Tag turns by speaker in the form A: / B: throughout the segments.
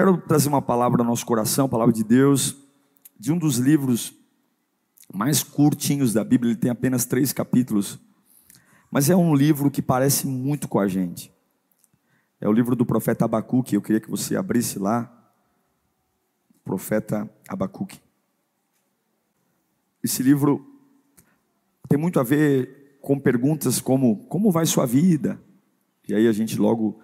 A: Quero trazer uma palavra ao nosso coração, a palavra de Deus, de um dos livros mais curtinhos da Bíblia, ele tem apenas três capítulos, mas é um livro que parece muito com a gente. É o livro do profeta Abacuque, eu queria que você abrisse lá, profeta Abacuque. Esse livro tem muito a ver com perguntas como: como vai sua vida? E aí a gente logo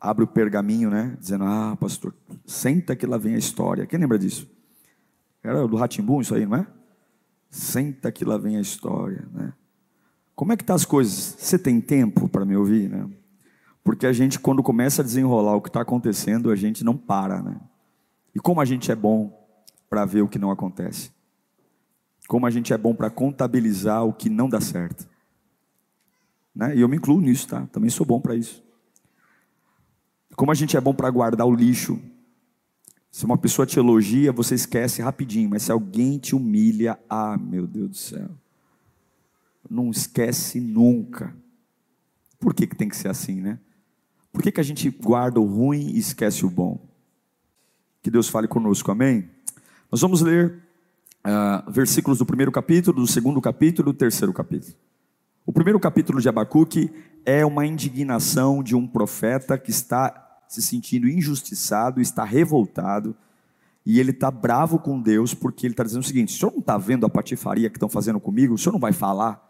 A: abre o pergaminho, né? Dizendo: Ah, pastor, senta que lá vem a história. Quem lembra disso? Era do Ratimbum isso aí, não é? Senta que lá vem a história, né? Como é que tá as coisas? Você tem tempo para me ouvir, né? Porque a gente, quando começa a desenrolar o que está acontecendo, a gente não para, né? E como a gente é bom para ver o que não acontece. Como a gente é bom para contabilizar o que não dá certo. Né? E eu me incluo nisso, tá? Também sou bom para isso. Como a gente é bom para guardar o lixo. Se uma pessoa te elogia, você esquece rapidinho, mas se alguém te humilha, ah, meu Deus do céu. Não esquece nunca. Por que, que tem que ser assim, né? Por que, que a gente guarda o ruim e esquece o bom? Que Deus fale conosco, amém? Nós vamos ler uh, versículos do primeiro capítulo, do segundo capítulo e do terceiro capítulo. O primeiro capítulo de Abacuque é uma indignação de um profeta que está se sentindo injustiçado, está revoltado, e ele está bravo com Deus, porque ele está dizendo o seguinte: o senhor não está vendo a patifaria que estão fazendo comigo? O senhor não vai falar?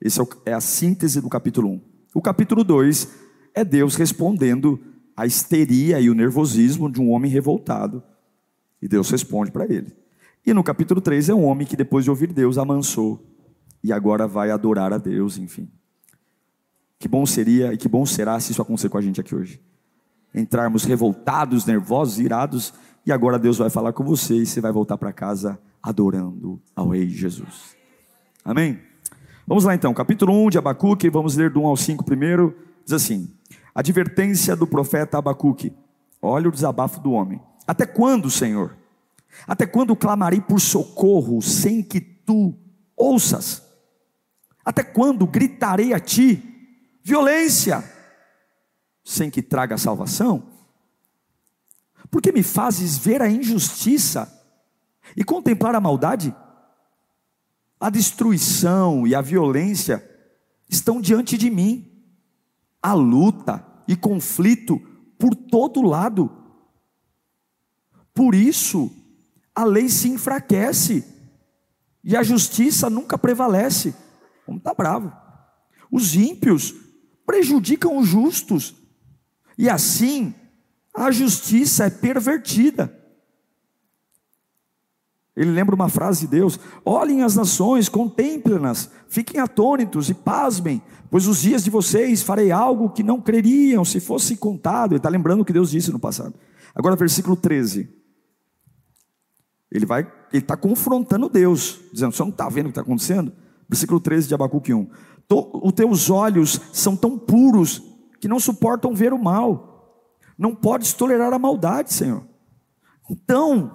A: Essa é, é a síntese do capítulo 1. O capítulo 2 é Deus respondendo à histeria e o nervosismo de um homem revoltado. E Deus responde para ele. E no capítulo 3 é um homem que, depois de ouvir Deus, amansou e agora vai adorar a Deus, enfim. Que bom seria e que bom será se isso acontecer com a gente aqui hoje entrarmos revoltados, nervosos, irados, e agora Deus vai falar com você e você vai voltar para casa adorando ao Rei Jesus. Amém? Vamos lá então, capítulo 1 de Abacuque, vamos ler do 1 ao 5 primeiro. Diz assim: Advertência do profeta Abacuque. Olha o desabafo do homem. Até quando, Senhor? Até quando clamarei por socorro sem que tu ouças? Até quando gritarei a ti violência? Sem que traga salvação? Porque me fazes ver a injustiça e contemplar a maldade? A destruição e a violência estão diante de mim, a luta e conflito por todo lado. Por isso, a lei se enfraquece e a justiça nunca prevalece. Vamos estar tá bravo. Os ímpios prejudicam os justos e assim, a justiça é pervertida. Ele lembra uma frase de Deus: Olhem as nações, contemplem-nas, fiquem atônitos e pasmem, pois os dias de vocês farei algo que não creriam se fosse contado. Ele está lembrando o que Deus disse no passado. Agora, versículo 13. Ele vai, ele está confrontando Deus, dizendo: Você não está vendo o que está acontecendo? Versículo 13 de Abacuque 1. Os teus olhos são tão puros que não suportam ver o mal. Não podes tolerar a maldade, Senhor. Então,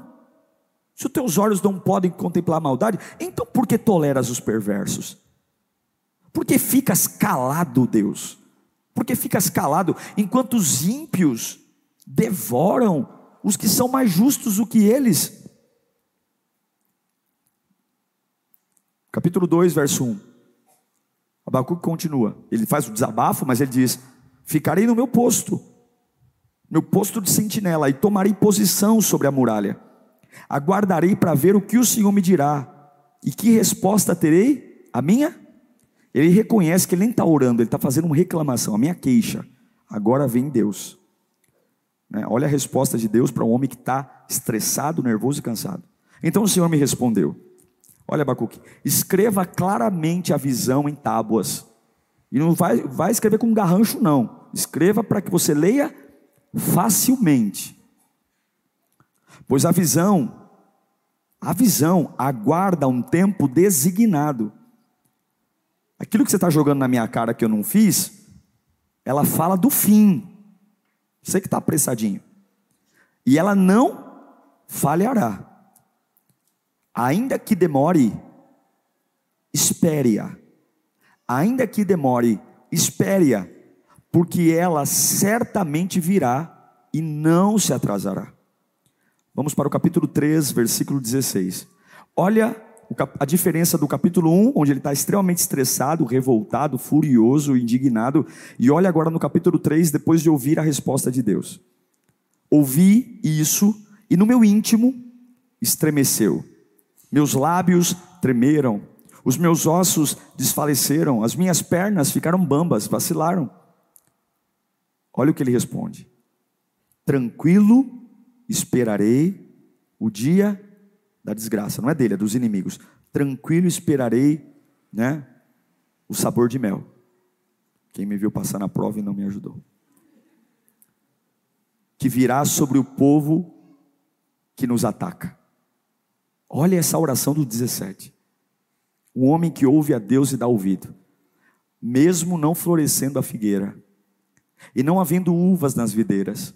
A: se os teus olhos não podem contemplar a maldade, então por que toleras os perversos? Por que ficas calado, Deus? Por que ficas calado enquanto os ímpios devoram os que são mais justos do que eles? Capítulo 2, verso 1. Abacuque continua. Ele faz o desabafo, mas ele diz: Ficarei no meu posto, meu posto de sentinela, e tomarei posição sobre a muralha. Aguardarei para ver o que o Senhor me dirá, e que resposta terei? A minha? Ele reconhece que ele nem está orando, ele está fazendo uma reclamação, a minha queixa. Agora vem Deus. Né? Olha a resposta de Deus para um homem que está estressado, nervoso e cansado. Então o Senhor me respondeu: Olha, Abacuque, escreva claramente a visão em tábuas. E não vai, vai escrever com garrancho, não. Escreva para que você leia facilmente. Pois a visão, a visão aguarda um tempo designado. Aquilo que você está jogando na minha cara que eu não fiz, ela fala do fim. Você que está apressadinho. E ela não falhará. Ainda que demore, espere-a. Ainda que demore, espere-a, porque ela certamente virá e não se atrasará. Vamos para o capítulo 3, versículo 16. Olha a diferença do capítulo 1, onde ele está extremamente estressado, revoltado, furioso, indignado, e olha agora no capítulo 3, depois de ouvir a resposta de Deus. Ouvi isso, e no meu íntimo estremeceu, meus lábios tremeram, os meus ossos desfaleceram, as minhas pernas ficaram bambas, vacilaram. Olha o que ele responde: Tranquilo esperarei o dia da desgraça, não é dele, é dos inimigos. Tranquilo esperarei, né, o sabor de mel. Quem me viu passar na prova e não me ajudou. Que virá sobre o povo que nos ataca. Olha essa oração do 17. O homem que ouve a Deus e dá ouvido, mesmo não florescendo a figueira, e não havendo uvas nas videiras,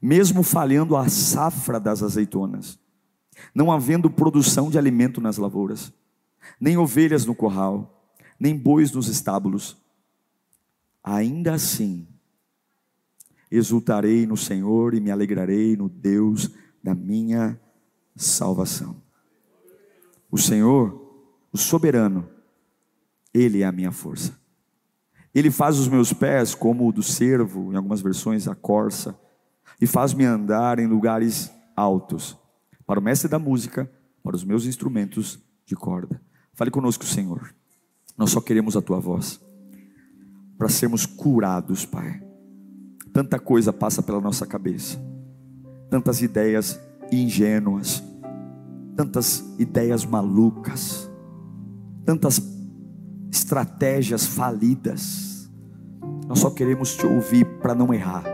A: mesmo falhando a safra das azeitonas, não havendo produção de alimento nas lavouras, nem ovelhas no corral, nem bois nos estábulos. Ainda assim, exultarei no Senhor e me alegrarei no Deus da minha salvação. O Senhor, o soberano, Ele é a minha força. Ele faz os meus pés como o do cervo, em algumas versões a corça, e faz-me andar em lugares altos para o mestre da música, para os meus instrumentos de corda. Fale conosco, Senhor. Nós só queremos a tua voz para sermos curados, Pai. Tanta coisa passa pela nossa cabeça, tantas ideias ingênuas, tantas ideias malucas, tantas estratégias falidas. Nós só queremos te ouvir para não errar,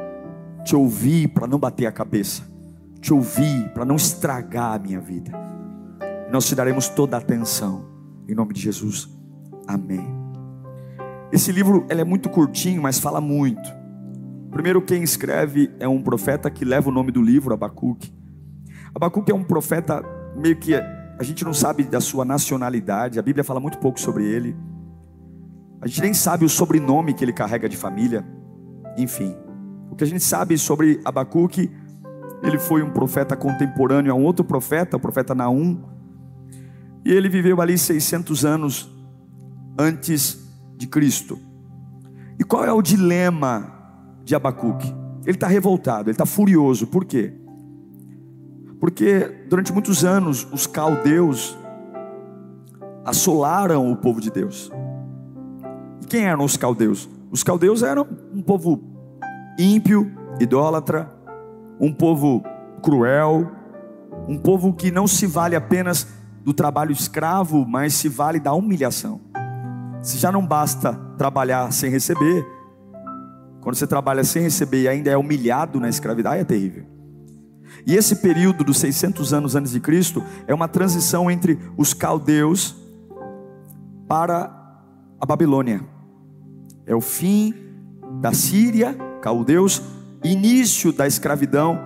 A: te ouvir para não bater a cabeça te ouvir, para não estragar a minha vida. Nós te daremos toda a atenção, em nome de Jesus. Amém. Esse livro ele é muito curtinho, mas fala muito. Primeiro, quem escreve é um profeta que leva o nome do livro, Abacuque. Abacuque é um profeta meio que a gente não sabe da sua nacionalidade, a Bíblia fala muito pouco sobre ele. A gente nem sabe o sobrenome que ele carrega de família. Enfim, o que a gente sabe sobre Abacuque ele foi um profeta contemporâneo a um outro profeta, o profeta Naum. E ele viveu ali 600 anos antes de Cristo. E qual é o dilema de Abacuque? Ele está revoltado, ele está furioso. Por quê? Porque durante muitos anos os caldeus assolaram o povo de Deus. Quem eram os caldeus? Os caldeus eram um povo ímpio, idólatra, um povo cruel, um povo que não se vale apenas do trabalho escravo, mas se vale da humilhação. Se já não basta trabalhar sem receber, quando você trabalha sem receber e ainda é humilhado na escravidão, é terrível. E esse período dos 600 anos antes de Cristo é uma transição entre os caldeus para a Babilônia. É o fim da Síria, caldeus, início da escravidão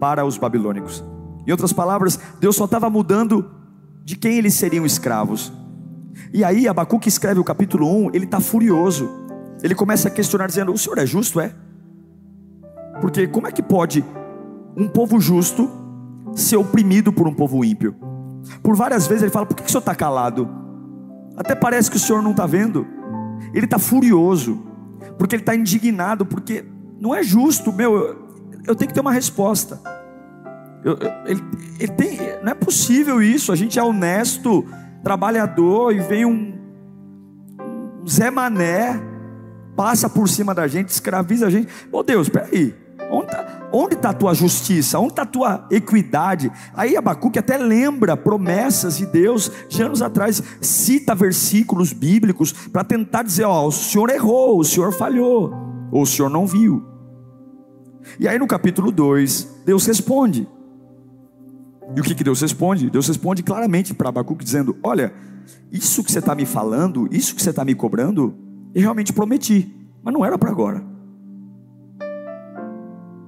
A: para os babilônicos. Em outras palavras, Deus só estava mudando de quem eles seriam escravos. E aí, Abacuque escreve o capítulo 1, ele está furioso. Ele começa a questionar, dizendo: O senhor é justo? É? Porque como é que pode um povo justo ser oprimido por um povo ímpio? Por várias vezes ele fala: Por que o senhor está calado? Até parece que o senhor não está vendo. Ele está furioso, porque ele está indignado, porque não é justo, meu, eu, tenho que ter uma resposta. Eu, eu, ele, ele tem, não é possível isso. A gente é honesto, trabalhador, e vem um, um Zé Mané, passa por cima da gente, escraviza a gente. Oh Deus, peraí. Onde está tá a tua justiça? Onde está a tua equidade? Aí Abacuque até lembra promessas de Deus de anos atrás, cita versículos bíblicos para tentar dizer: Ó, o Senhor errou, o Senhor falhou, ou o Senhor não viu. E aí no capítulo 2, Deus responde. E o que, que Deus responde? Deus responde claramente para Abacuque, dizendo: Olha, isso que você está me falando, isso que você está me cobrando, eu realmente prometi, mas não era para agora.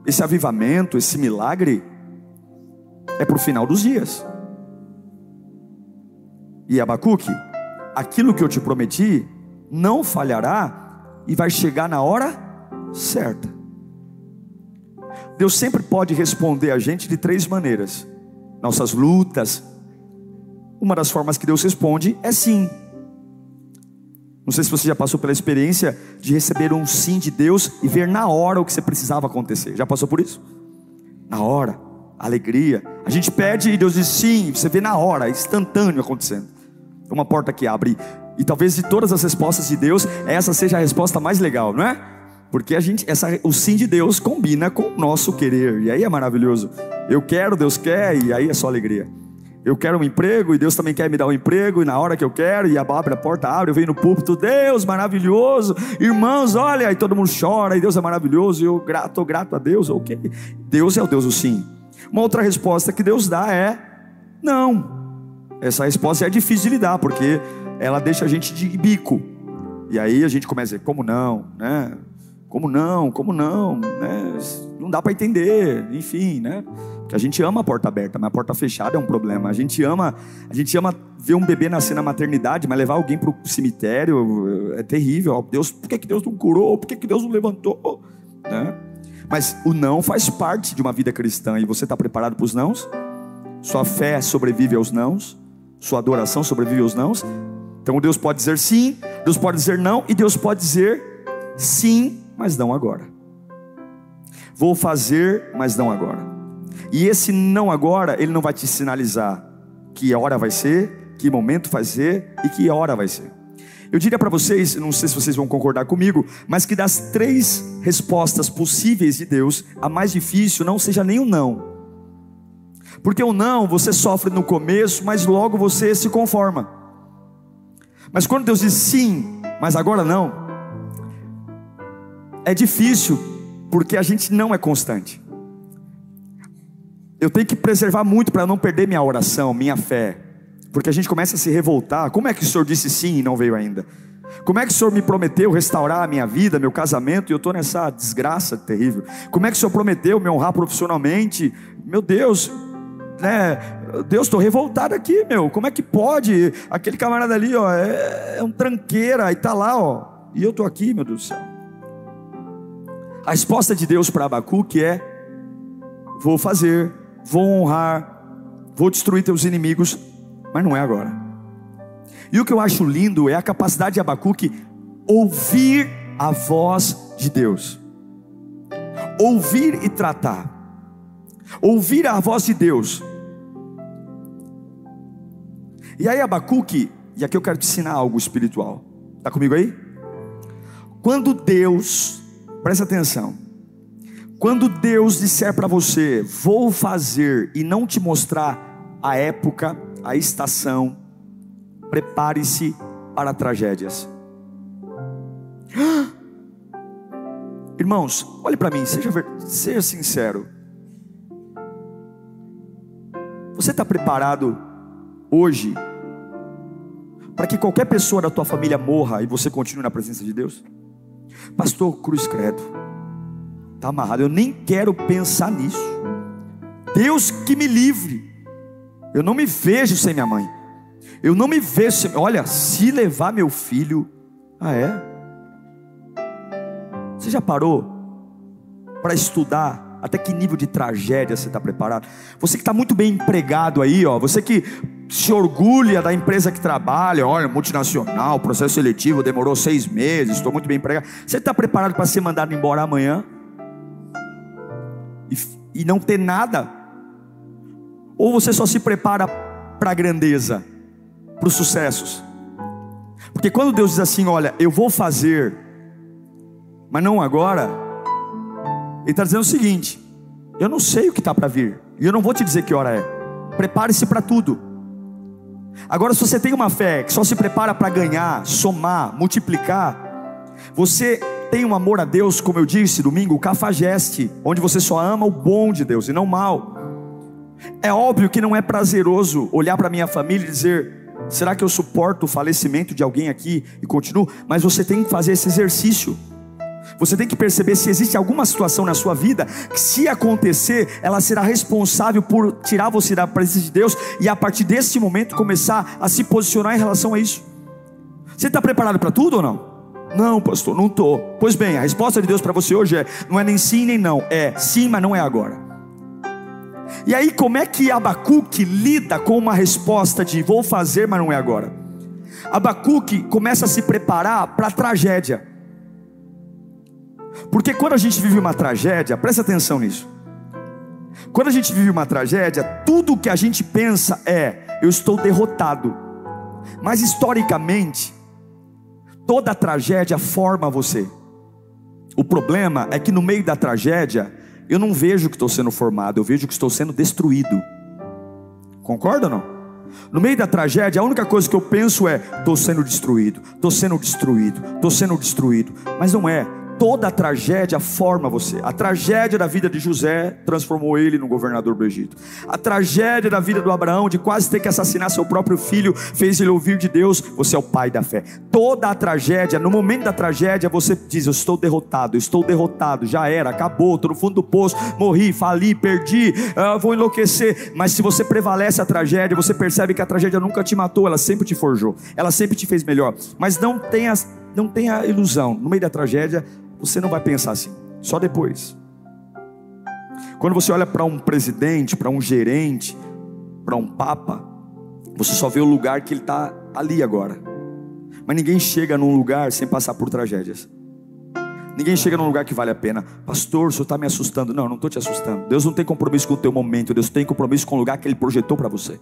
A: Esse avivamento, esse milagre, é para o final dos dias. E Abacuque, aquilo que eu te prometi não falhará e vai chegar na hora certa. Deus sempre pode responder a gente de três maneiras: nossas lutas. Uma das formas que Deus responde é sim. Não sei se você já passou pela experiência de receber um sim de Deus e ver na hora o que você precisava acontecer. Já passou por isso? Na hora, alegria. A gente pede e Deus diz sim, você vê na hora, instantâneo acontecendo. Uma porta que abre. E talvez de todas as respostas de Deus, essa seja a resposta mais legal, não é? Porque a gente, essa, o sim de Deus combina com o nosso querer. E aí é maravilhoso. Eu quero, Deus quer, e aí é só alegria. Eu quero um emprego e Deus também quer me dar um emprego, e na hora que eu quero, e abre a porta, abre, eu venho no púlpito, Deus maravilhoso, irmãos, olha, e todo mundo chora, e Deus é maravilhoso, e eu grato, grato a Deus, ok. Deus é o Deus do sim. Uma outra resposta que Deus dá é não. Essa resposta é difícil de lidar, porque ela deixa a gente de bico. E aí a gente começa a dizer, como não, né? Como não? Como não? Né? Não dá para entender, enfim, né? A gente ama a porta aberta, mas a porta fechada é um problema. A gente ama, a gente ama ver um bebê nascer na maternidade, mas levar alguém para o cemitério é terrível. Deus, por que, que Deus não curou? Por que, que Deus não levantou? Né? Mas o não faz parte de uma vida cristã e você está preparado para os nãos? Sua fé sobrevive aos nãos? Sua adoração sobrevive aos nãos? Então Deus pode dizer sim, Deus pode dizer não e Deus pode dizer sim mas não agora. Vou fazer, mas não agora. E esse não agora, ele não vai te sinalizar que hora vai ser, que momento vai ser e que hora vai ser. Eu diria para vocês, não sei se vocês vão concordar comigo, mas que das três respostas possíveis de Deus, a mais difícil não seja nem o não. Porque o não você sofre no começo, mas logo você se conforma. Mas quando Deus diz sim, mas agora não, é difícil, porque a gente não é constante. Eu tenho que preservar muito para não perder minha oração, minha fé, porque a gente começa a se revoltar. Como é que o Senhor disse sim e não veio ainda? Como é que o Senhor me prometeu restaurar a minha vida, meu casamento, e eu estou nessa desgraça terrível? Como é que o Senhor prometeu me honrar profissionalmente? Meu Deus, né? Deus, estou revoltado aqui, meu. Como é que pode? Aquele camarada ali, ó, é, é um tranqueira e está lá, ó, e eu estou aqui, meu Deus do céu. A resposta de Deus para Abacuque é: vou fazer, vou honrar, vou destruir teus inimigos, mas não é agora. E o que eu acho lindo é a capacidade de Abacuque ouvir a voz de Deus, ouvir e tratar, ouvir a voz de Deus. E aí, Abacuque, e aqui eu quero te ensinar algo espiritual, está comigo aí? Quando Deus Presta atenção. Quando Deus disser para você, vou fazer, e não te mostrar a época, a estação, prepare-se para tragédias. Irmãos, olhe para mim, seja, seja sincero. Você está preparado hoje para que qualquer pessoa da tua família morra e você continue na presença de Deus? Pastor, cruz credo. Está amarrado. Eu nem quero pensar nisso. Deus que me livre. Eu não me vejo sem minha mãe. Eu não me vejo sem. Olha, se levar meu filho. Ah, é? Você já parou para estudar até que nível de tragédia você está preparado? Você que está muito bem empregado aí, ó. Você que se orgulha da empresa que trabalha, olha, multinacional, processo seletivo demorou seis meses, estou muito bem empregado. Você está preparado para ser mandado embora amanhã? E, e não ter nada? Ou você só se prepara para a grandeza, para os sucessos? Porque quando Deus diz assim, olha, eu vou fazer, mas não agora, ele está dizendo o seguinte: eu não sei o que está para vir, e eu não vou te dizer que hora é. Prepare-se para tudo. Agora, se você tem uma fé que só se prepara para ganhar, somar, multiplicar, você tem um amor a Deus, como eu disse domingo, cafajeste, onde você só ama o bom de Deus e não o mal. É óbvio que não é prazeroso olhar para minha família e dizer: será que eu suporto o falecimento de alguém aqui e continuo? Mas você tem que fazer esse exercício. Você tem que perceber se existe alguma situação na sua vida que, se acontecer, ela será responsável por tirar você da presença de Deus e a partir desse momento começar a se posicionar em relação a isso. Você está preparado para tudo ou não? Não, pastor, não estou. Pois bem, a resposta de Deus para você hoje é: não é nem sim nem não, é sim, mas não é agora. E aí, como é que Abacuque lida com uma resposta de vou fazer, mas não é agora? Abacuque começa a se preparar para a tragédia. Porque quando a gente vive uma tragédia, presta atenção nisso. Quando a gente vive uma tragédia, tudo que a gente pensa é: eu estou derrotado. Mas historicamente, toda tragédia forma você. O problema é que no meio da tragédia, eu não vejo que estou sendo formado, eu vejo que estou sendo destruído. Concorda ou não? No meio da tragédia, a única coisa que eu penso é: estou sendo destruído, estou sendo destruído, estou sendo destruído. Mas não é toda a tragédia forma você. A tragédia da vida de José transformou ele no governador do Egito. A tragédia da vida do Abraão, de quase ter que assassinar seu próprio filho, fez ele ouvir de Deus: Você é o pai da fé. Toda a tragédia, no momento da tragédia, você diz: Eu estou derrotado, estou derrotado, já era, acabou, estou no fundo do poço, morri, fali, perdi, uh, vou enlouquecer. Mas se você prevalece a tragédia, você percebe que a tragédia nunca te matou, ela sempre te forjou, ela sempre te fez melhor. Mas não tenha, não tenha ilusão, no meio da tragédia, você não vai pensar assim, só depois. Quando você olha para um presidente, para um gerente, para um papa, você só vê o lugar que ele está ali agora. Mas ninguém chega num lugar sem passar por tragédias. Ninguém chega num lugar que vale a pena. Pastor, o senhor está me assustando. Não, não estou te assustando. Deus não tem compromisso com o teu momento. Deus tem compromisso com o lugar que Ele projetou para você.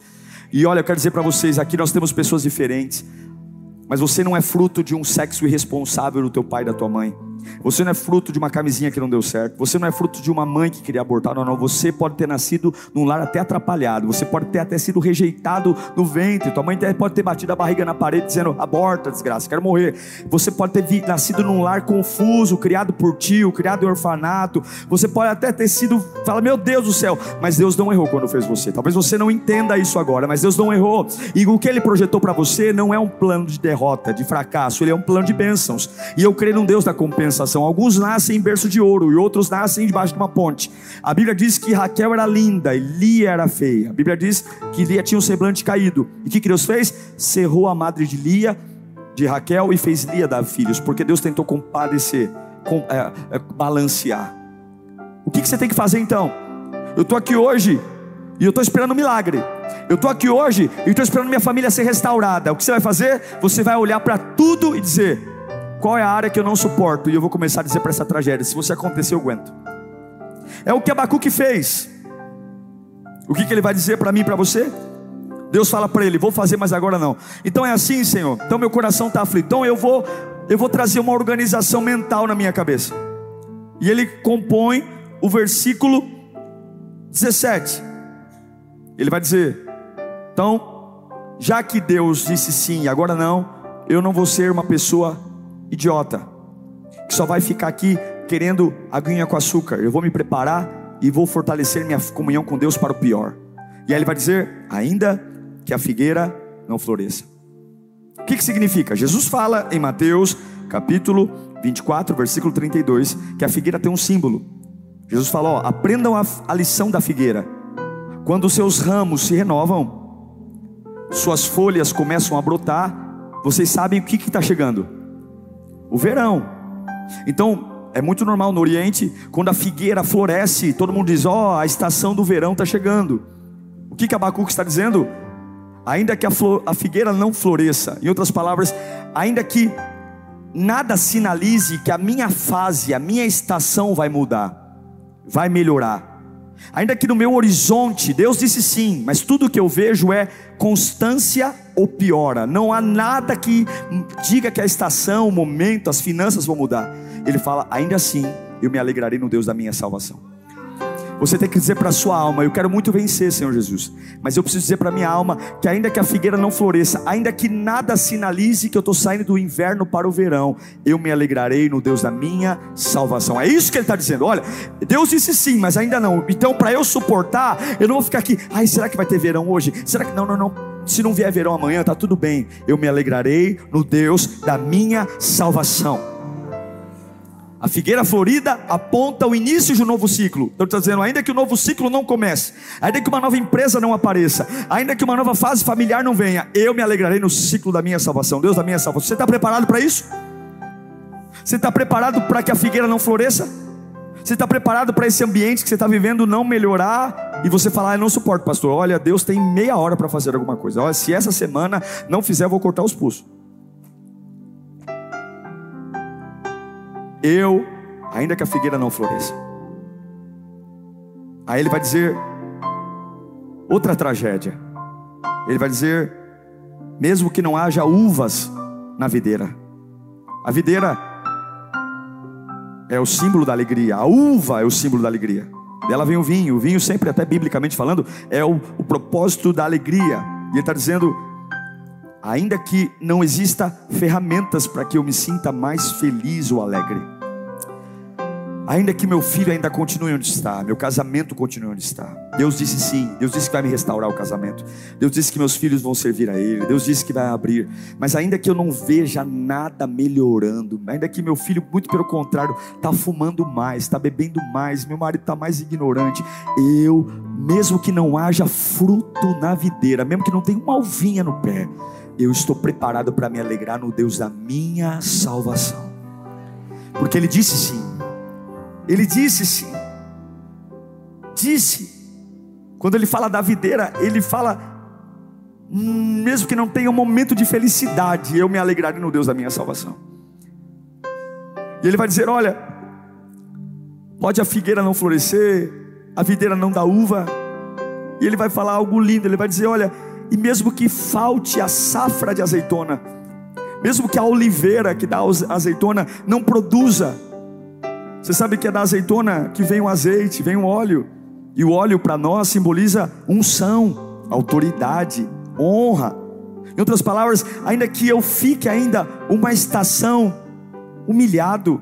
A: E olha, eu quero dizer para vocês: aqui nós temos pessoas diferentes. Mas você não é fruto de um sexo irresponsável do teu pai e da tua mãe. Você não é fruto de uma camisinha que não deu certo. Você não é fruto de uma mãe que queria abortar. Não, não. Você pode ter nascido num lar até atrapalhado. Você pode ter até sido rejeitado no ventre. Tua mãe pode ter batido a barriga na parede dizendo: aborta, desgraça, quero morrer. Você pode ter nascido num lar confuso, criado por tio, criado em orfanato. Você pode até ter sido, fala, meu Deus do céu. Mas Deus não errou quando fez você. Talvez você não entenda isso agora, mas Deus não errou. E o que Ele projetou para você não é um plano de derrota, de fracasso. Ele é um plano de bênçãos. E eu creio num Deus da compensação Alguns nascem em berço de ouro e outros nascem debaixo de uma ponte. A Bíblia diz que Raquel era linda e Lia era feia. A Bíblia diz que Lia tinha um semblante caído. E o que, que Deus fez? Cerrou a madre de Lia, de Raquel, e fez Lia dar filhos, porque Deus tentou compadecer, com, é, é, balancear. O que, que você tem que fazer então? Eu estou aqui hoje e eu estou esperando um milagre. Eu estou aqui hoje e estou esperando minha família ser restaurada. O que você vai fazer? Você vai olhar para tudo e dizer: qual é a área que eu não suporto? E eu vou começar a dizer para essa tragédia: se você acontecer, eu aguento. É o que Abacuque fez. O que, que ele vai dizer para mim e para você? Deus fala para ele: vou fazer, mas agora não. Então é assim, Senhor. Então meu coração está aflito. Então eu vou, eu vou trazer uma organização mental na minha cabeça. E ele compõe o versículo 17. Ele vai dizer: então, já que Deus disse sim, agora não, eu não vou ser uma pessoa idiota, que só vai ficar aqui querendo aguinha com açúcar. Eu vou me preparar e vou fortalecer minha comunhão com Deus para o pior. E aí ele vai dizer: ainda que a figueira não floresça. O que, que significa? Jesus fala em Mateus capítulo 24, versículo 32, que a figueira tem um símbolo. Jesus fala: ó, aprendam a, a lição da figueira. Quando seus ramos se renovam, suas folhas começam a brotar, vocês sabem o que está chegando? O verão. Então, é muito normal no Oriente, quando a figueira floresce, todo mundo diz: Ó, oh, a estação do verão está chegando. O que, que Abacuque está dizendo? Ainda que a, flor, a figueira não floresça, em outras palavras, ainda que nada sinalize que a minha fase, a minha estação vai mudar, vai melhorar. Ainda que no meu horizonte, Deus disse sim, mas tudo que eu vejo é constância ou piora. Não há nada que diga que a estação, o momento, as finanças vão mudar. Ele fala: ainda assim, eu me alegrarei no Deus da minha salvação. Você tem que dizer para a sua alma: Eu quero muito vencer, Senhor Jesus. Mas eu preciso dizer para a minha alma que, ainda que a figueira não floresça, ainda que nada sinalize que eu estou saindo do inverno para o verão, eu me alegrarei no Deus da minha salvação. É isso que ele está dizendo. Olha, Deus disse sim, mas ainda não. Então, para eu suportar, eu não vou ficar aqui. Ai, será que vai ter verão hoje? Será que não, não, não. Se não vier verão amanhã, tá tudo bem. Eu me alegrarei no Deus da minha salvação. A figueira florida aponta o início de um novo ciclo. Estou dizendo, ainda que o novo ciclo não comece, ainda que uma nova empresa não apareça, ainda que uma nova fase familiar não venha, eu me alegrarei no ciclo da minha salvação. Deus da minha salvação. Você está preparado para isso? Você está preparado para que a figueira não floresça? Você está preparado para esse ambiente que você está vivendo não melhorar e você falar, ah, eu não suporto, pastor. Olha, Deus tem meia hora para fazer alguma coisa. Olha, se essa semana não fizer, eu vou cortar os pulsos. eu, ainda que a figueira não floresça. Aí ele vai dizer outra tragédia. Ele vai dizer, mesmo que não haja uvas na videira. A videira é o símbolo da alegria, a uva é o símbolo da alegria. Dela vem o vinho, o vinho sempre, até biblicamente falando, é o, o propósito da alegria. E ele está dizendo: ainda que não exista ferramentas para que eu me sinta mais feliz ou alegre. Ainda que meu filho ainda continue onde está, meu casamento continue onde está. Deus disse sim, Deus disse que vai me restaurar o casamento. Deus disse que meus filhos vão servir a Ele. Deus disse que vai abrir. Mas ainda que eu não veja nada melhorando, ainda que meu filho, muito pelo contrário, está fumando mais, está bebendo mais, meu marido está mais ignorante, eu, mesmo que não haja fruto na videira, mesmo que não tenha uma alvinha no pé, eu estou preparado para me alegrar no Deus da minha salvação. Porque Ele disse sim. Ele disse sim. Disse. Quando ele fala da videira, ele fala, hum, mesmo que não tenha um momento de felicidade, eu me alegrarei no Deus da minha salvação. E ele vai dizer: Olha, pode a figueira não florescer, a videira não dá uva, e ele vai falar algo lindo, ele vai dizer: Olha, e mesmo que falte a safra de azeitona, mesmo que a oliveira que dá azeitona não produza, você sabe que é da azeitona que vem o azeite, vem o óleo, e o óleo para nós simboliza unção, autoridade, honra. Em outras palavras, ainda que eu fique ainda uma estação humilhado,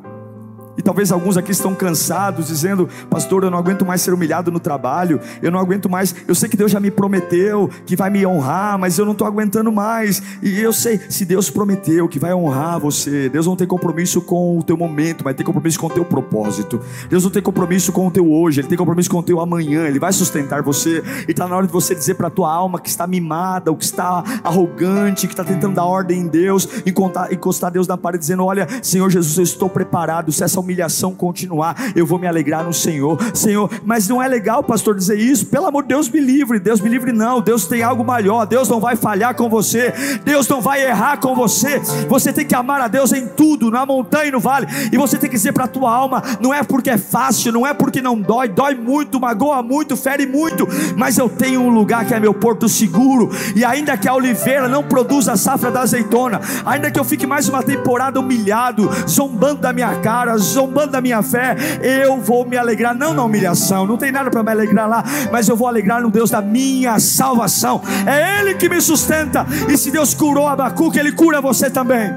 A: e talvez alguns aqui estão cansados, dizendo: Pastor, eu não aguento mais ser humilhado no trabalho, eu não aguento mais. Eu sei que Deus já me prometeu que vai me honrar, mas eu não estou aguentando mais. E eu sei, se Deus prometeu que vai honrar você, Deus não tem compromisso com o teu momento, mas tem compromisso com o teu propósito. Deus não tem compromisso com o teu hoje, Ele tem compromisso com o teu amanhã, Ele vai sustentar você. E está na hora de você dizer para a tua alma que está mimada, ou que está arrogante, que está tentando dar ordem em Deus, encostar, encostar Deus na parede, dizendo: Olha, Senhor Jesus, eu estou preparado. Se essa humilhação continuar, eu vou me alegrar no Senhor. Senhor, mas não é legal, pastor, dizer isso. Pelo amor de Deus, me livre. Deus me livre, não. Deus tem algo maior. Deus não vai falhar com você. Deus não vai errar com você. Você tem que amar a Deus em tudo, na montanha e no vale. E você tem que dizer para a tua alma: não é porque é fácil, não é porque não dói, dói muito, magoa muito, fere muito. Mas eu tenho um lugar que é meu porto seguro. E ainda que a oliveira não produza a safra da azeitona, ainda que eu fique mais uma temporada humilhado, zombando da minha cara, zombando da minha fé, eu vou me alegrar, não na humilhação, não tem nada para me alegrar lá, mas eu vou alegrar no Deus da minha salvação. É Ele que me sustenta. E se Deus curou Abacuque, Ele cura você também.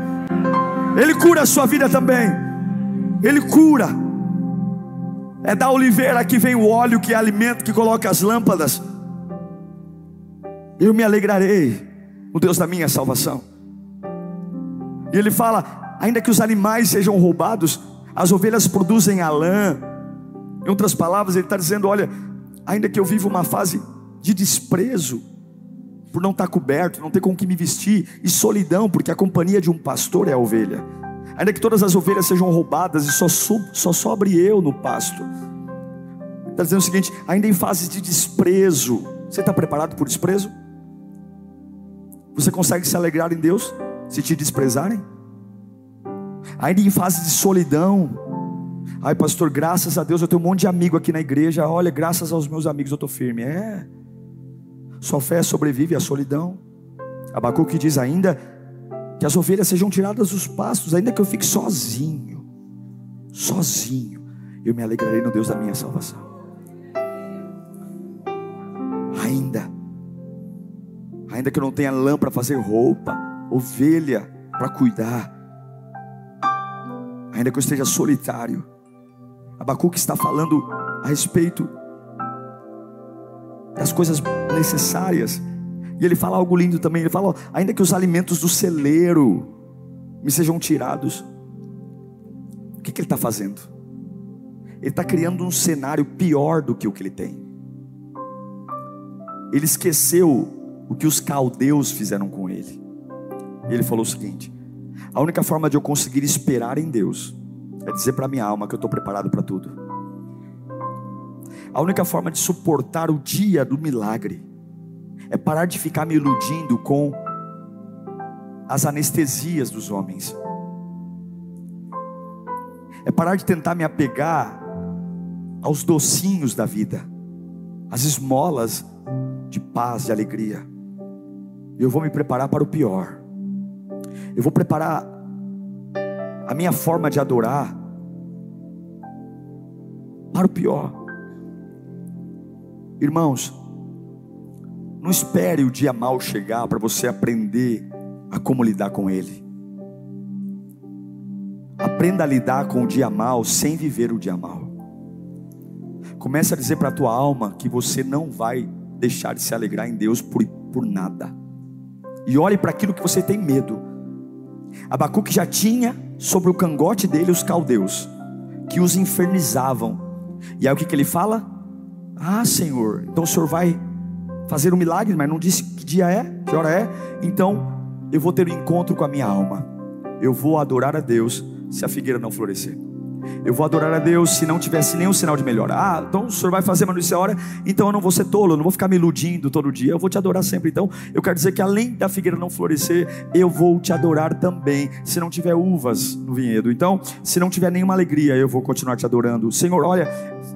A: Ele cura a sua vida também. Ele cura. É da oliveira que vem o óleo, que é alimento, que coloca as lâmpadas. Eu me alegrarei no Deus da minha salvação. E ele fala: ainda que os animais sejam roubados, as ovelhas produzem a lã. Em outras palavras, ele está dizendo: olha, ainda que eu viva uma fase de desprezo, por não estar coberto, não ter com que me vestir, e solidão, porque a companhia de um pastor é a ovelha. Ainda que todas as ovelhas sejam roubadas e só, só sobre eu no pasto. Está dizendo o seguinte: ainda em fases de desprezo, você está preparado por desprezo? Você consegue se alegrar em Deus se te desprezarem? Ainda em fase de solidão. Ai, pastor, graças a Deus eu tenho um monte de amigo aqui na igreja. Olha, graças aos meus amigos eu estou firme. É, sua fé sobrevive à solidão. Abacuque diz ainda que as ovelhas sejam tiradas dos pastos, ainda que eu fique sozinho, sozinho, eu me alegrarei no Deus da minha salvação. ainda. Ainda que eu não tenha lã para fazer roupa, ovelha para cuidar. Ainda que eu esteja solitário. Abacuque está falando a respeito das coisas necessárias. E ele fala algo lindo também. Ele fala: ainda que os alimentos do celeiro me sejam tirados. O que, que ele está fazendo? Ele está criando um cenário pior do que o que ele tem. Ele esqueceu o que os caldeus fizeram com ele. Ele falou o seguinte: a única forma de eu conseguir esperar em Deus é dizer para minha alma que eu estou preparado para tudo. A única forma de suportar o dia do milagre é parar de ficar me iludindo com as anestesias dos homens. É parar de tentar me apegar aos docinhos da vida, às esmolas de paz, de alegria. Eu vou me preparar para o pior. Eu vou preparar a minha forma de adorar para o pior. Irmãos, não espere o dia mal chegar para você aprender a como lidar com ele. Aprenda a lidar com o dia mal sem viver o dia mal. Comece a dizer para a tua alma que você não vai deixar de se alegrar em Deus por, por nada. E olhe para aquilo que você tem medo. Abacuque já tinha sobre o cangote dele os caldeus, que os infernizavam. E aí o que, que ele fala? Ah, Senhor, então o Senhor vai fazer um milagre, mas não disse que dia é, que hora é. Então eu vou ter um encontro com a minha alma. Eu vou adorar a Deus se a figueira não florescer. Eu vou adorar a Deus se não tivesse nenhum sinal de melhora. Ah, então o Senhor vai fazer, mas não é hora. Então eu não vou ser tolo, eu não vou ficar me iludindo todo dia. Eu vou te adorar sempre. Então eu quero dizer que além da figueira não florescer, eu vou te adorar também. Se não tiver uvas no vinhedo. Então, se não tiver nenhuma alegria, eu vou continuar te adorando. Senhor, olha,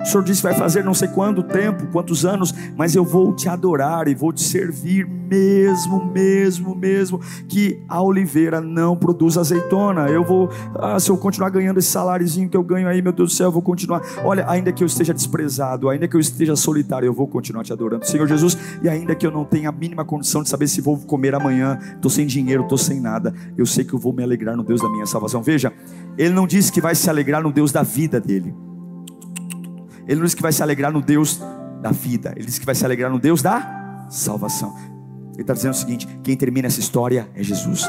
A: o Senhor disse que vai fazer não sei quanto tempo, quantos anos, mas eu vou te adorar e vou te servir mesmo, mesmo, mesmo que a oliveira não produz azeitona. Eu vou, ah, se eu continuar ganhando esse saláriozinho eu ganho aí, meu Deus do céu, eu vou continuar. Olha, ainda que eu esteja desprezado, ainda que eu esteja solitário, eu vou continuar te adorando, Senhor Jesus. E ainda que eu não tenha a mínima condição de saber se vou comer amanhã, estou sem dinheiro, estou sem nada, eu sei que eu vou me alegrar no Deus da minha salvação. Veja, ele não disse que vai se alegrar no Deus da vida dele. Ele não disse que vai se alegrar no Deus da vida. Ele disse que vai se alegrar no Deus da salvação. Ele está dizendo o seguinte: quem termina essa história é Jesus.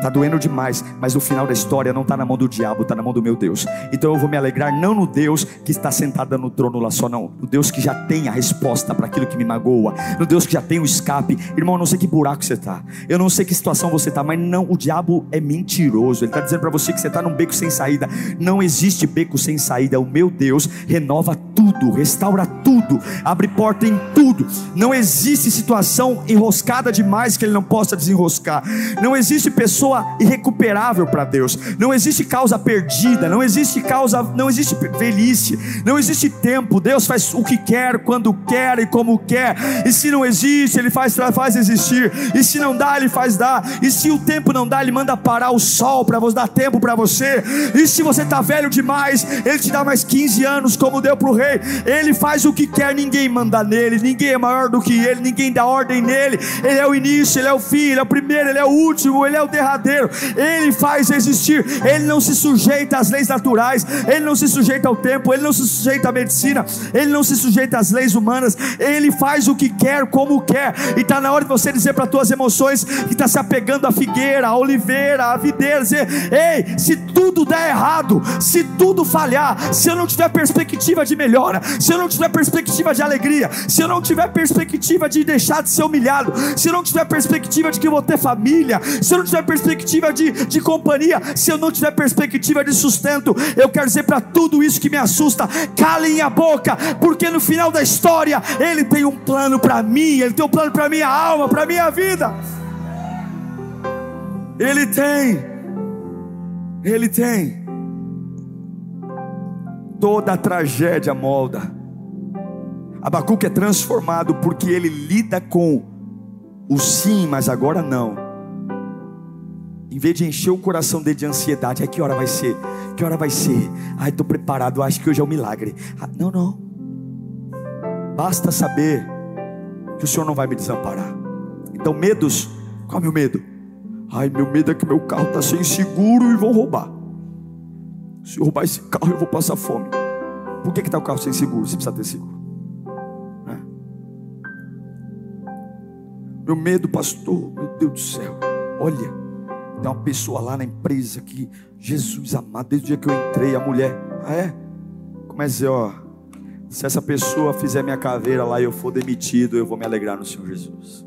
A: Está doendo demais, mas o final da história não está na mão do diabo, está na mão do meu Deus. Então eu vou me alegrar não no Deus que está sentado no trono lá só, não. No Deus que já tem a resposta para aquilo que me magoa. No Deus que já tem o escape. Irmão, eu não sei que buraco você está. Eu não sei que situação você está, mas não, o diabo é mentiroso. Ele está dizendo para você que você está num beco sem saída. Não existe beco sem saída. O meu Deus renova tudo, restaura tudo, abre porta em tudo. Não existe situação enroscada demais que ele não possa desenroscar. Não existe pessoa pessoa irrecuperável para Deus. Não existe causa perdida, não existe causa, não existe velhice, não existe tempo. Deus faz o que quer, quando quer e como quer. E se não existe, ele faz faz existir. E se não dá, ele faz dar. E se o tempo não dá, ele manda parar o sol para dar tempo para você. E se você está velho demais, ele te dá mais 15 anos como deu para o rei. Ele faz o que quer, ninguém manda nele, ninguém é maior do que ele, ninguém dá ordem nele. Ele é o início, ele é o fim, ele é o primeiro, ele é o último, ele é o derradeiro verdadeiro, Ele faz existir, Ele não se sujeita às leis naturais, Ele não se sujeita ao tempo, Ele não se sujeita à medicina, Ele não se sujeita às leis humanas, Ele faz o que quer, como quer, e está na hora de você dizer para as tuas emoções que está se apegando à figueira, à oliveira, à videira, dizer: Ei, se tudo der errado, se tudo falhar, se eu não tiver perspectiva de melhora, se eu não tiver perspectiva de alegria, se eu não tiver perspectiva de deixar de ser humilhado, se eu não tiver perspectiva de que eu vou ter família, se eu não tiver perspectiva perspectiva de, de companhia, se eu não tiver perspectiva de sustento, eu quero dizer para tudo isso que me assusta: calem a boca, porque no final da história Ele tem um plano para mim, Ele tem um plano para minha alma, para minha vida. Ele tem, Ele tem. Toda a tragédia molda. Abacuque é transformado porque ele lida com o sim, mas agora não em vez de encher o coração dele de ansiedade, ai que hora vai ser? Que hora vai ser? Ai, estou preparado, acho que hoje é um milagre. Ah, não, não. Basta saber que o Senhor não vai me desamparar. Então, medos, qual é o meu medo? Ai, meu medo é que meu carro está sem seguro e vão roubar. Se eu roubar esse carro, eu vou passar fome. Por que está o carro sem seguro? Você precisa ter seguro. É. Meu medo, pastor, meu Deus do céu. Olha, tem uma pessoa lá na empresa que, Jesus amado, desde o dia que eu entrei, a mulher, ah é? Mas ó, se essa pessoa fizer minha caveira lá e eu for demitido, eu vou me alegrar no Senhor Jesus.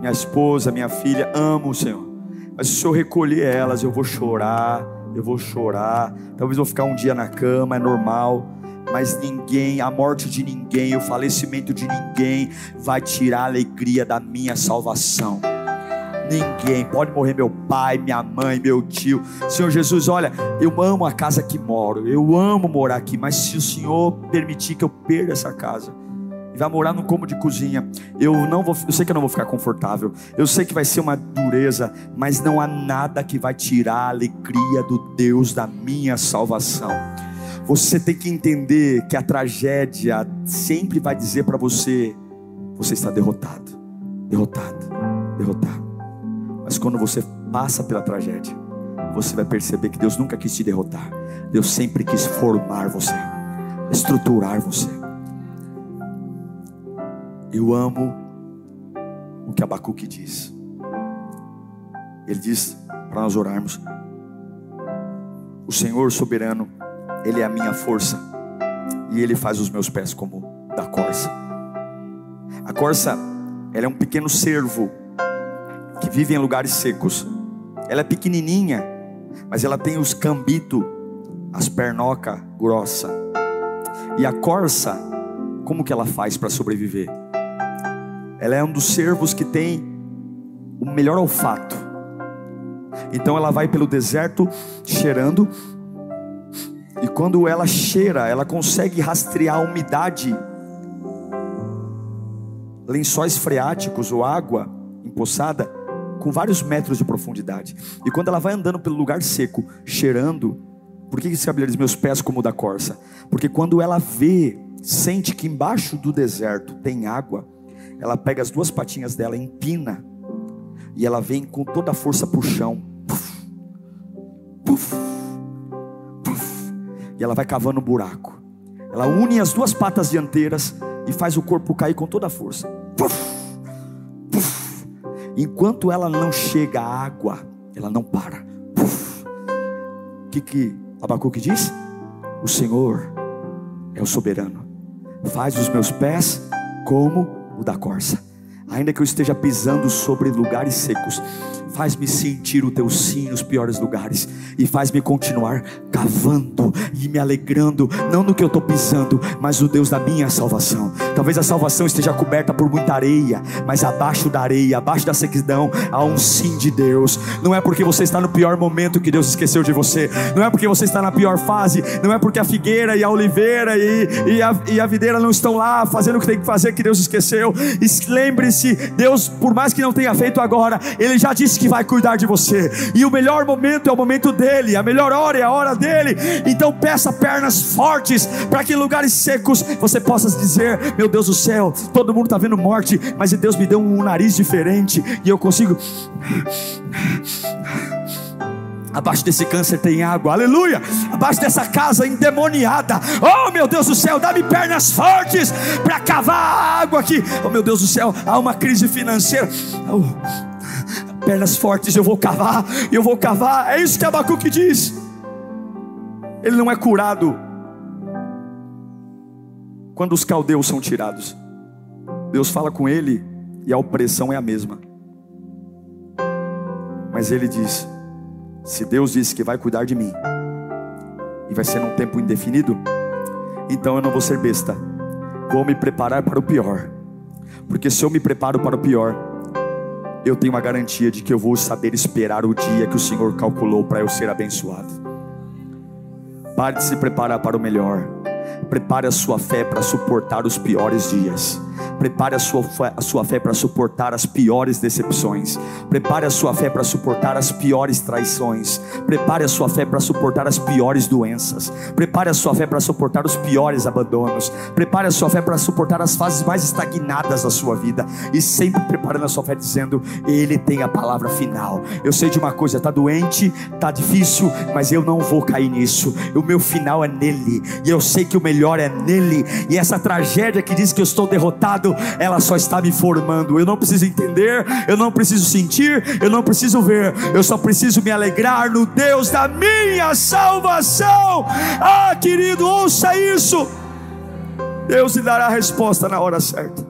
A: Minha esposa, minha filha, amo o Senhor. Mas se eu recolher elas, eu vou chorar, eu vou chorar. Talvez eu vou ficar um dia na cama, é normal. Mas ninguém, a morte de ninguém, o falecimento de ninguém vai tirar a alegria da minha salvação. Ninguém, pode morrer meu pai, minha mãe, meu tio. Senhor Jesus, olha, eu amo a casa que moro, eu amo morar aqui, mas se o Senhor permitir que eu perda essa casa, e vai morar num cômodo de cozinha. Eu não vou, eu sei que eu não vou ficar confortável. Eu sei que vai ser uma dureza, mas não há nada que vai tirar a alegria do Deus da minha salvação. Você tem que entender que a tragédia sempre vai dizer para você: você está derrotado, derrotado, derrotado. Quando você passa pela tragédia, você vai perceber que Deus nunca quis te derrotar. Deus sempre quis formar você, estruturar você. Eu amo o que Abacuque diz. Ele diz para nós orarmos: O Senhor soberano, Ele é a minha força, e Ele faz os meus pés como da corça. A corça, ela é um pequeno cervo que vive em lugares secos. Ela é pequenininha, mas ela tem os cambitos, as pernoca grossa. E a corça, como que ela faz para sobreviver? Ela é um dos servos que tem o melhor olfato. Então ela vai pelo deserto cheirando. E quando ela cheira, ela consegue rastrear a umidade, lençóis freáticos ou água empoçada com vários metros de profundidade. E quando ela vai andando pelo lugar seco, cheirando, por que esse cabelo diz meus pés como o da corça? Porque quando ela vê, sente que embaixo do deserto tem água, ela pega as duas patinhas dela, empina, e ela vem com toda a força para o chão. Puf, puf, puf, e ela vai cavando um buraco. Ela une as duas patas dianteiras e faz o corpo cair com toda a força. Enquanto ela não chega à água, ela não para. O que, que Abacuque diz? O Senhor é o soberano, faz os meus pés como o da corça. Ainda que eu esteja pisando sobre lugares secos, faz-me sentir o teu sim nos piores lugares e faz-me continuar cavando e me alegrando, não no que eu estou pisando, mas o Deus da minha salvação. Talvez a salvação esteja coberta por muita areia, mas abaixo da areia, abaixo da sequidão, há um sim de Deus. Não é porque você está no pior momento que Deus esqueceu de você, não é porque você está na pior fase, não é porque a figueira e a oliveira e, e, a, e a videira não estão lá fazendo o que tem que fazer que Deus esqueceu. Lembre-se, Deus, por mais que não tenha feito agora, Ele já disse que vai cuidar de você. E o melhor momento é o momento dele, a melhor hora é a hora dele. Então peça pernas fortes para que em lugares secos você possa dizer: Meu Deus do céu, todo mundo está vendo morte, mas Deus me deu um nariz diferente e eu consigo. Abaixo desse câncer tem água, aleluia. Abaixo dessa casa endemoniada, oh meu Deus do céu, dá-me pernas fortes para cavar água aqui. Oh meu Deus do céu, há uma crise financeira. Oh pernas fortes, eu vou cavar, eu vou cavar. É isso que Abacuque diz. Ele não é curado quando os caldeus são tirados. Deus fala com ele e a opressão é a mesma. Mas ele diz: se Deus disse que vai cuidar de mim, e vai ser num tempo indefinido, então eu não vou ser besta, vou me preparar para o pior, porque se eu me preparo para o pior, eu tenho uma garantia de que eu vou saber esperar o dia que o Senhor calculou para eu ser abençoado. Pare de se preparar para o melhor. Prepare a sua fé para suportar os piores dias. Prepare a sua, fé, a sua fé para suportar as piores decepções. Prepare a sua fé para suportar as piores traições. Prepare a sua fé para suportar as piores doenças. Prepare a sua fé para suportar os piores abandonos. Prepare a sua fé para suportar as fases mais estagnadas da sua vida. E sempre preparando a sua fé dizendo: Ele tem a palavra final. Eu sei de uma coisa, está doente, está difícil, mas eu não vou cair nisso. O meu final é nele. E eu sei que o melhor é nele. E essa tragédia que diz que eu estou derrotado ela só está me formando. Eu não preciso entender, eu não preciso sentir, eu não preciso ver, eu só preciso me alegrar no Deus da minha salvação. Ah, querido, ouça isso. Deus lhe dará a resposta na hora certa.